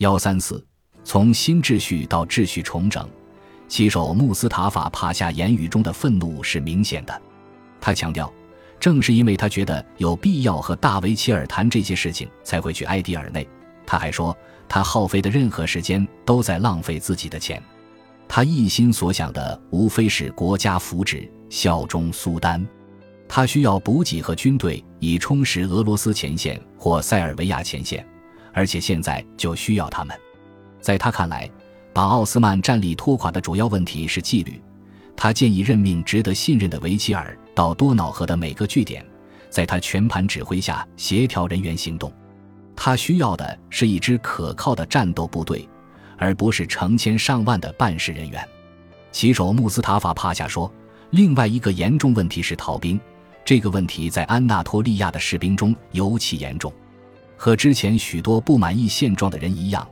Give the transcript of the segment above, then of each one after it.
幺三四，从新秩序到秩序重整，旗手穆斯塔法帕夏言语中的愤怒是明显的。他强调，正是因为他觉得有必要和大维齐尔谈这些事情，才会去埃迪尔内。他还说，他耗费的任何时间都在浪费自己的钱。他一心所想的无非是国家福祉，效忠苏丹。他需要补给和军队，以充实俄罗斯前线或塞尔维亚前线，而且现在就需要他们。在他看来，把奥斯曼战力拖垮的主要问题是纪律。他建议任命值得信任的维齐尔到多瑙河的每个据点，在他全盘指挥下协调人员行动。他需要的是一支可靠的战斗部队。而不是成千上万的办事人员，旗手穆斯塔法帕夏说：“另外一个严重问题是逃兵，这个问题在安纳托利亚的士兵中尤其严重。和之前许多不满意现状的人一样，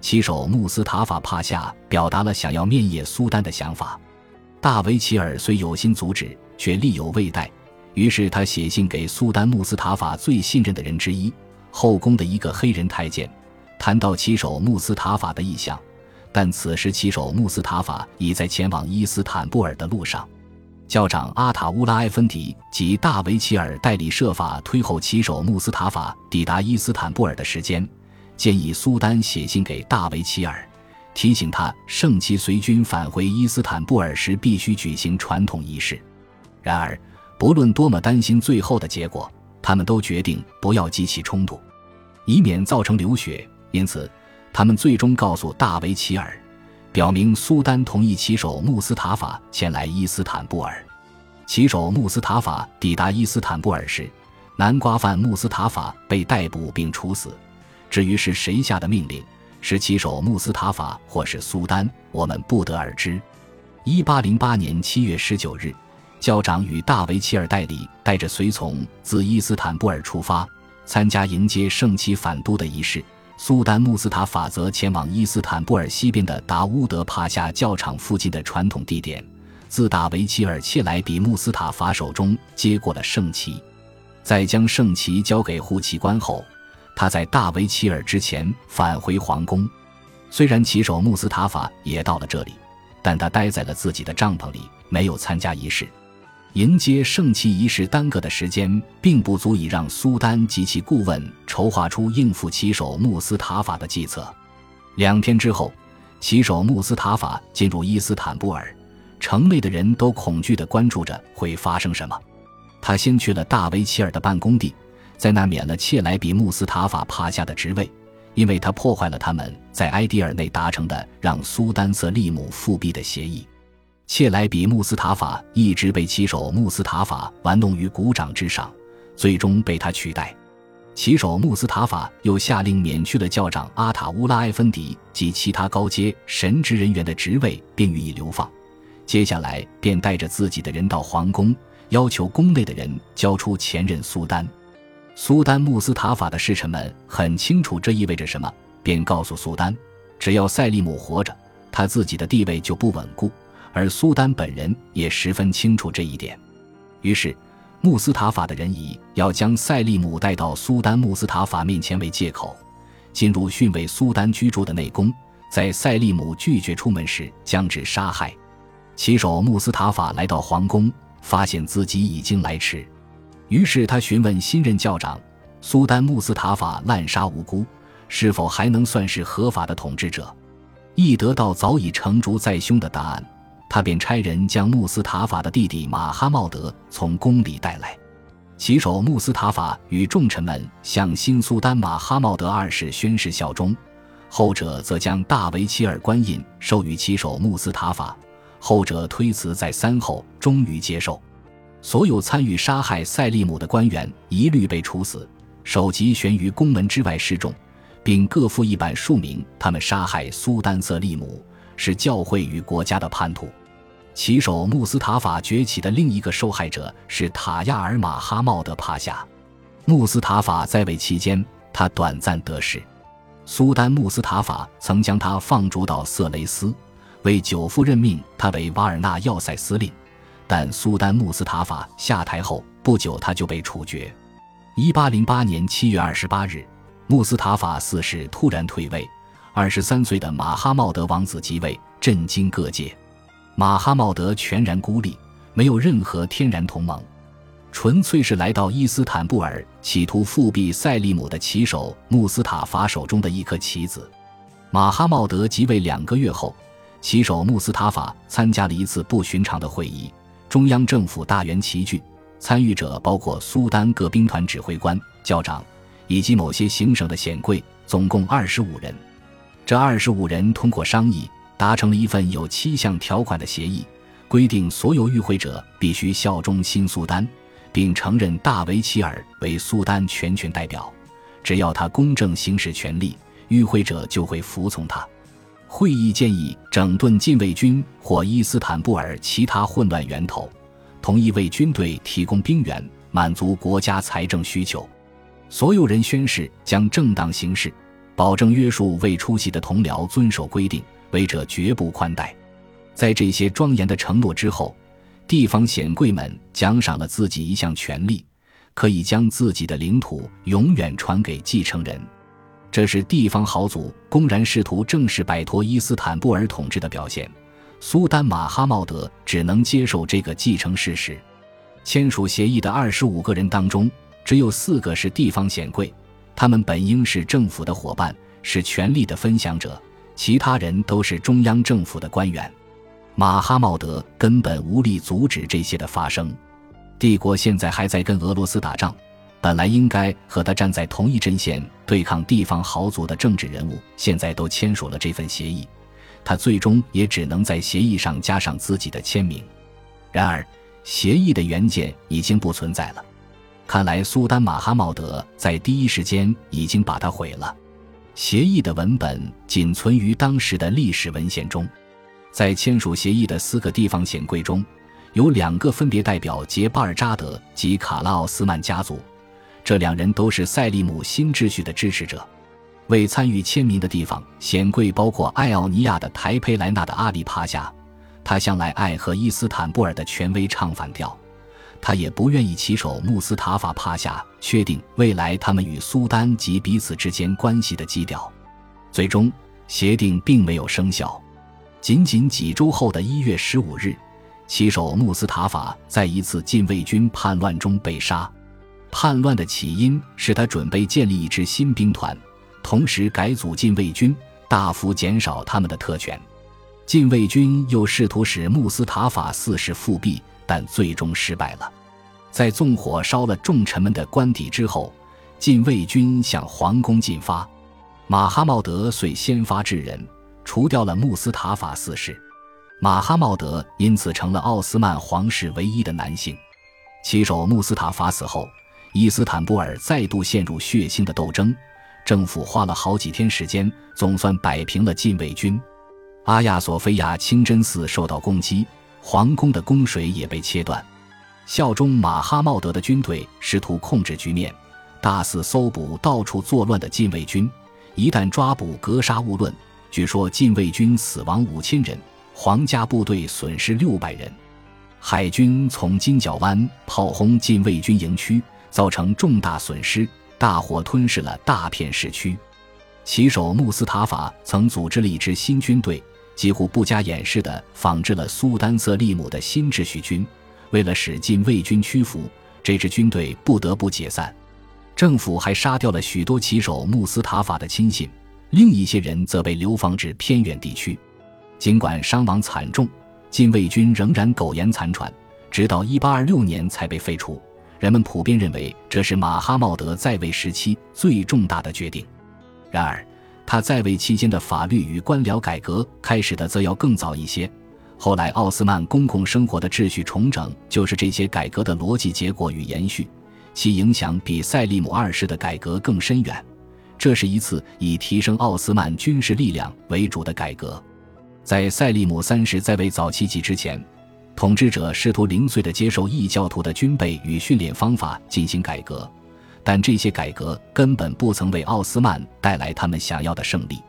旗手穆斯塔法帕夏表达了想要灭叶苏丹的想法。大维齐尔虽有心阻止，却力有未逮。于是他写信给苏丹穆斯塔法最信任的人之一，后宫的一个黑人太监。”谈到旗手穆斯塔法的意向，但此时旗手穆斯塔法已在前往伊斯坦布尔的路上。教长阿塔乌拉埃芬迪及大维齐尔代理设法推后骑手穆斯塔法抵达伊斯坦布尔的时间，建议苏丹写信给大维齐尔，提醒他圣骑随军返回伊斯坦布尔时必须举行传统仪式。然而，不论多么担心最后的结果，他们都决定不要激起冲突，以免造成流血。因此，他们最终告诉大维齐尔，表明苏丹同意骑手穆斯塔法前来伊斯坦布尔。骑手穆斯塔法抵达伊斯坦布尔时，南瓜犯穆斯塔法被逮捕并处死。至于是谁下的命令，是骑手穆斯塔法或是苏丹，我们不得而知。一八零八年七月十九日，教长与大维齐尔代理带着随从自伊斯坦布尔出发，参加迎接圣骑返都的仪式。苏丹穆斯塔法则前往伊斯坦布尔西边的达乌德帕夏教场附近的传统地点，自打维齐尔切莱比穆斯塔法手中接过了圣旗。在将圣旗交给护旗官后，他在大维齐尔之前返回皇宫。虽然骑手穆斯塔法也到了这里，但他待在了自己的帐篷里，没有参加仪式。迎接圣旗仪式耽搁的时间，并不足以让苏丹及其顾问筹划出应付骑手穆斯塔法的计策。两天之后，骑手穆斯塔法进入伊斯坦布尔，城内的人都恐惧地关注着会发生什么。他先去了大维齐尔的办公地，在那免了切莱比穆斯塔法帕夏的职位，因为他破坏了他们在埃迪尔内达成的让苏丹瑟利姆复辟的协议。切莱比穆斯塔法一直被骑手穆斯塔法玩弄于股掌之上，最终被他取代。骑手穆斯塔法又下令免去了教长阿塔乌拉埃芬迪及其他高阶神职人员的职位，并予以流放。接下来便带着自己的人到皇宫，要求宫内的人交出前任苏丹。苏丹穆斯塔法的侍臣们很清楚这意味着什么，便告诉苏丹，只要塞利姆活着，他自己的地位就不稳固。而苏丹本人也十分清楚这一点，于是穆斯塔法的人以要将塞利姆带到苏丹穆斯塔法面前为借口，进入训慰苏丹居住的内宫，在塞利姆拒绝出门时将之杀害。骑手穆斯塔法来到皇宫，发现自己已经来迟，于是他询问新任教长苏丹穆斯塔法滥杀无辜，是否还能算是合法的统治者？一得到早已成竹在胸的答案。他便差人将穆斯塔法的弟弟马哈茂德从宫里带来。骑手穆斯塔法与重臣们向新苏丹马哈茂德二世宣誓效忠，后者则将大维齐尔官印授予骑手穆斯塔法。后者推辞再三后，终于接受。所有参与杀害塞利姆的官员一律被处死，首级悬于宫门之外示众，并各附一版署名他们杀害苏丹瑟利姆。是教会与国家的叛徒。骑手穆斯塔法崛起的另一个受害者是塔亚尔马哈茂德帕夏。穆斯塔法在位期间，他短暂得势。苏丹穆斯塔法曾将他放逐到色雷斯，为久父任命他为瓦尔纳要塞司令。但苏丹穆斯塔法下台后不久，他就被处决。一八零八年七月二十八日，穆斯塔法四世突然退位。二十三岁的马哈茂德王子即位，震惊各界。马哈茂德全然孤立，没有任何天然同盟，纯粹是来到伊斯坦布尔，企图复辟塞利姆的旗手穆斯塔法手中的一颗棋子。马哈茂德即位两个月后，旗手穆斯塔法参加了一次不寻常的会议，中央政府大员齐聚，参与者包括苏丹各兵团指挥官、校长以及某些行省的显贵，总共二十五人。这二十五人通过商议，达成了一份有七项条款的协议，规定所有与会者必须效忠新苏丹，并承认大维齐尔为苏丹全权代表。只要他公正行使权力，与会者就会服从他。会议建议整顿禁卫军或伊斯坦布尔其他混乱源头，同意为军队提供兵源，满足国家财政需求。所有人宣誓将正当行事。保证约束未出席的同僚遵守规定，违者绝不宽待。在这些庄严的承诺之后，地方显贵们奖赏了自己一项权利，可以将自己的领土永远传给继承人。这是地方豪族公然试图正式摆脱伊斯坦布尔统治的表现。苏丹马哈茂德只能接受这个继承事实。签署协议的二十五个人当中，只有四个是地方显贵。他们本应是政府的伙伴，是权力的分享者，其他人都是中央政府的官员。马哈茂德根本无力阻止这些的发生。帝国现在还在跟俄罗斯打仗，本来应该和他站在同一阵线对抗地方豪族的政治人物，现在都签署了这份协议，他最终也只能在协议上加上自己的签名。然而，协议的原件已经不存在了。看来，苏丹马哈茂德在第一时间已经把它毁了。协议的文本仅存于当时的历史文献中。在签署协议的四个地方显贵中，有两个分别代表杰巴尔扎德及卡拉奥斯曼家族，这两人都是塞利姆新秩序的支持者。未参与签名的地方显贵包括艾奥尼亚的台佩莱纳的阿里帕夏，他向来爱和伊斯坦布尔的权威唱反调。他也不愿意旗手穆斯塔法帕夏确定未来他们与苏丹及彼此之间关系的基调。最终，协定并没有生效。仅仅几周后的一月十五日，骑手穆斯塔法在一次禁卫军叛乱中被杀。叛乱的起因是他准备建立一支新兵团，同时改组禁卫军，大幅减少他们的特权。禁卫军又试图使穆斯塔法四世复辟。但最终失败了。在纵火烧了重臣们的官邸之后，禁卫军向皇宫进发。马哈茂德遂先发制人，除掉了穆斯塔法四世。马哈茂德因此成了奥斯曼皇室唯一的男性。旗手穆斯塔法死后，伊斯坦布尔再度陷入血腥的斗争。政府花了好几天时间，总算摆平了禁卫军。阿亚索菲亚清真寺受到攻击。皇宫的供水也被切断，效忠马哈茂德的军队试图控制局面，大肆搜捕到处作乱的禁卫军。一旦抓捕，格杀勿论。据说禁卫军死亡五千人，皇家部队损失六百人。海军从金角湾炮轰禁卫军营区，造成重大损失，大火吞噬了大片市区。旗手穆斯塔法曾组织了一支新军队。几乎不加掩饰地仿制了苏丹瑟利姆的新秩序军，为了使禁卫军屈服，这支军队不得不解散。政府还杀掉了许多骑手穆斯塔法的亲信，另一些人则被流放至偏远地区。尽管伤亡惨重，禁卫军仍然苟延残喘，直到1826年才被废除。人们普遍认为这是马哈茂德在位时期最重大的决定。然而。他在位期间的法律与官僚改革开始的则要更早一些。后来，奥斯曼公共生活的秩序重整就是这些改革的逻辑结果与延续，其影响比塞利姆二世的改革更深远。这是一次以提升奥斯曼军事力量为主的改革。在塞利姆三世在位早期及之前，统治者试图零碎地接受异教徒的军备与训练方法进行改革。但这些改革根本不曾为奥斯曼带来他们想要的胜利。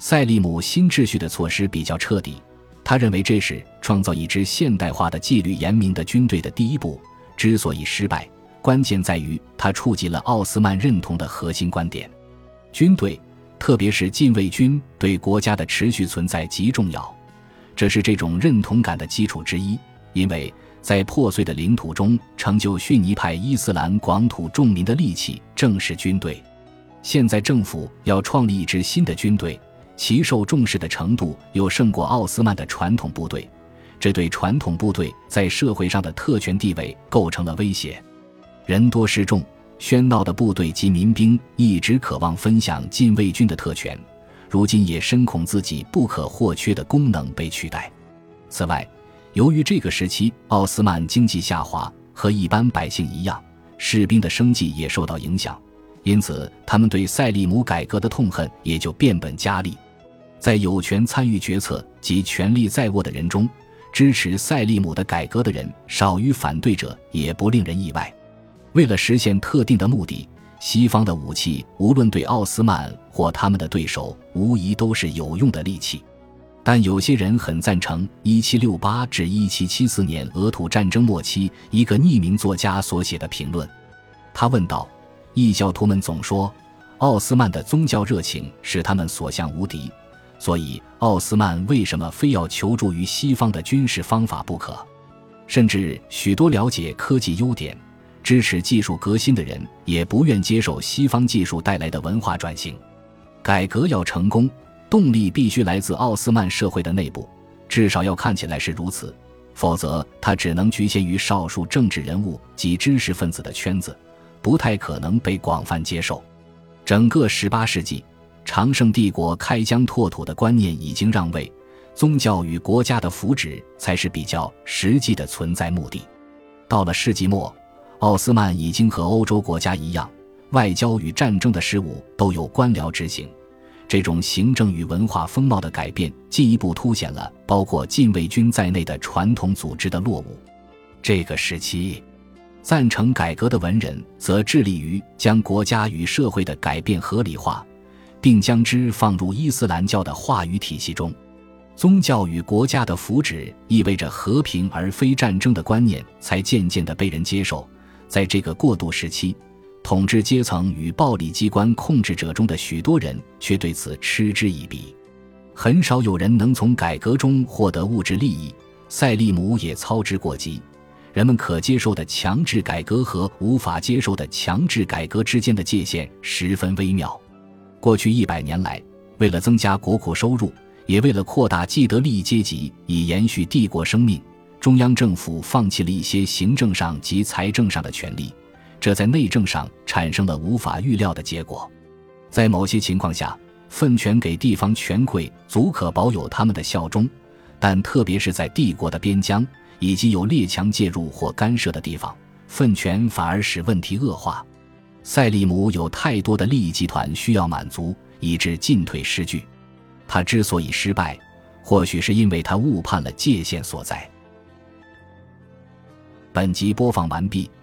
塞利姆新秩序的措施比较彻底，他认为这是创造一支现代化的、纪律严明的军队的第一步。之所以失败，关键在于他触及了奥斯曼认同的核心观点：军队特别是禁卫军对国家的持续存在极重要，这是这种认同感的基础之一。因为在破碎的领土中成就逊尼派伊斯兰广土众民的利器正是军队。现在政府要创立一支新的军队，其受重视的程度又胜过奥斯曼的传统部队，这对传统部队在社会上的特权地位构成了威胁。人多势众。喧闹的部队及民兵一直渴望分享禁卫军的特权，如今也深恐自己不可或缺的功能被取代。此外，由于这个时期奥斯曼经济下滑，和一般百姓一样，士兵的生计也受到影响，因此他们对塞利姆改革的痛恨也就变本加厉。在有权参与决策及权力在握的人中，支持塞利姆的改革的人少于反对者，也不令人意外。为了实现特定的目的，西方的武器无论对奥斯曼或他们的对手，无疑都是有用的利器。但有些人很赞成1768至1774年俄土战争末期一个匿名作家所写的评论。他问道：“异教徒们总说，奥斯曼的宗教热情使他们所向无敌，所以奥斯曼为什么非要求助于西方的军事方法不可？甚至许多了解科技优点。”支持技术革新的人也不愿接受西方技术带来的文化转型。改革要成功，动力必须来自奥斯曼社会的内部，至少要看起来是如此，否则它只能局限于少数政治人物及知识分子的圈子，不太可能被广泛接受。整个18世纪，长盛帝国开疆拓土的观念已经让位，宗教与国家的福祉才是比较实际的存在目的。到了世纪末。奥斯曼已经和欧洲国家一样，外交与战争的事务都由官僚执行。这种行政与文化风貌的改变，进一步凸显了包括禁卫军在内的传统组织的落伍。这个时期，赞成改革的文人则致力于将国家与社会的改变合理化，并将之放入伊斯兰教的话语体系中。宗教与国家的福祉意味着和平而非战争的观念，才渐渐地被人接受。在这个过渡时期，统治阶层与暴力机关控制者中的许多人却对此嗤之以鼻。很少有人能从改革中获得物质利益。塞利姆也操之过急。人们可接受的强制改革和无法接受的强制改革之间的界限十分微妙。过去一百年来，为了增加国库收入，也为了扩大既得利益阶级以延续帝国生命。中央政府放弃了一些行政上及财政上的权利，这在内政上产生了无法预料的结果。在某些情况下，分权给地方权贵足可保有他们的效忠，但特别是在帝国的边疆以及有列强介入或干涉的地方，分权反而使问题恶化。塞利姆有太多的利益集团需要满足，以致进退失据。他之所以失败，或许是因为他误判了界限所在。本集播放完毕，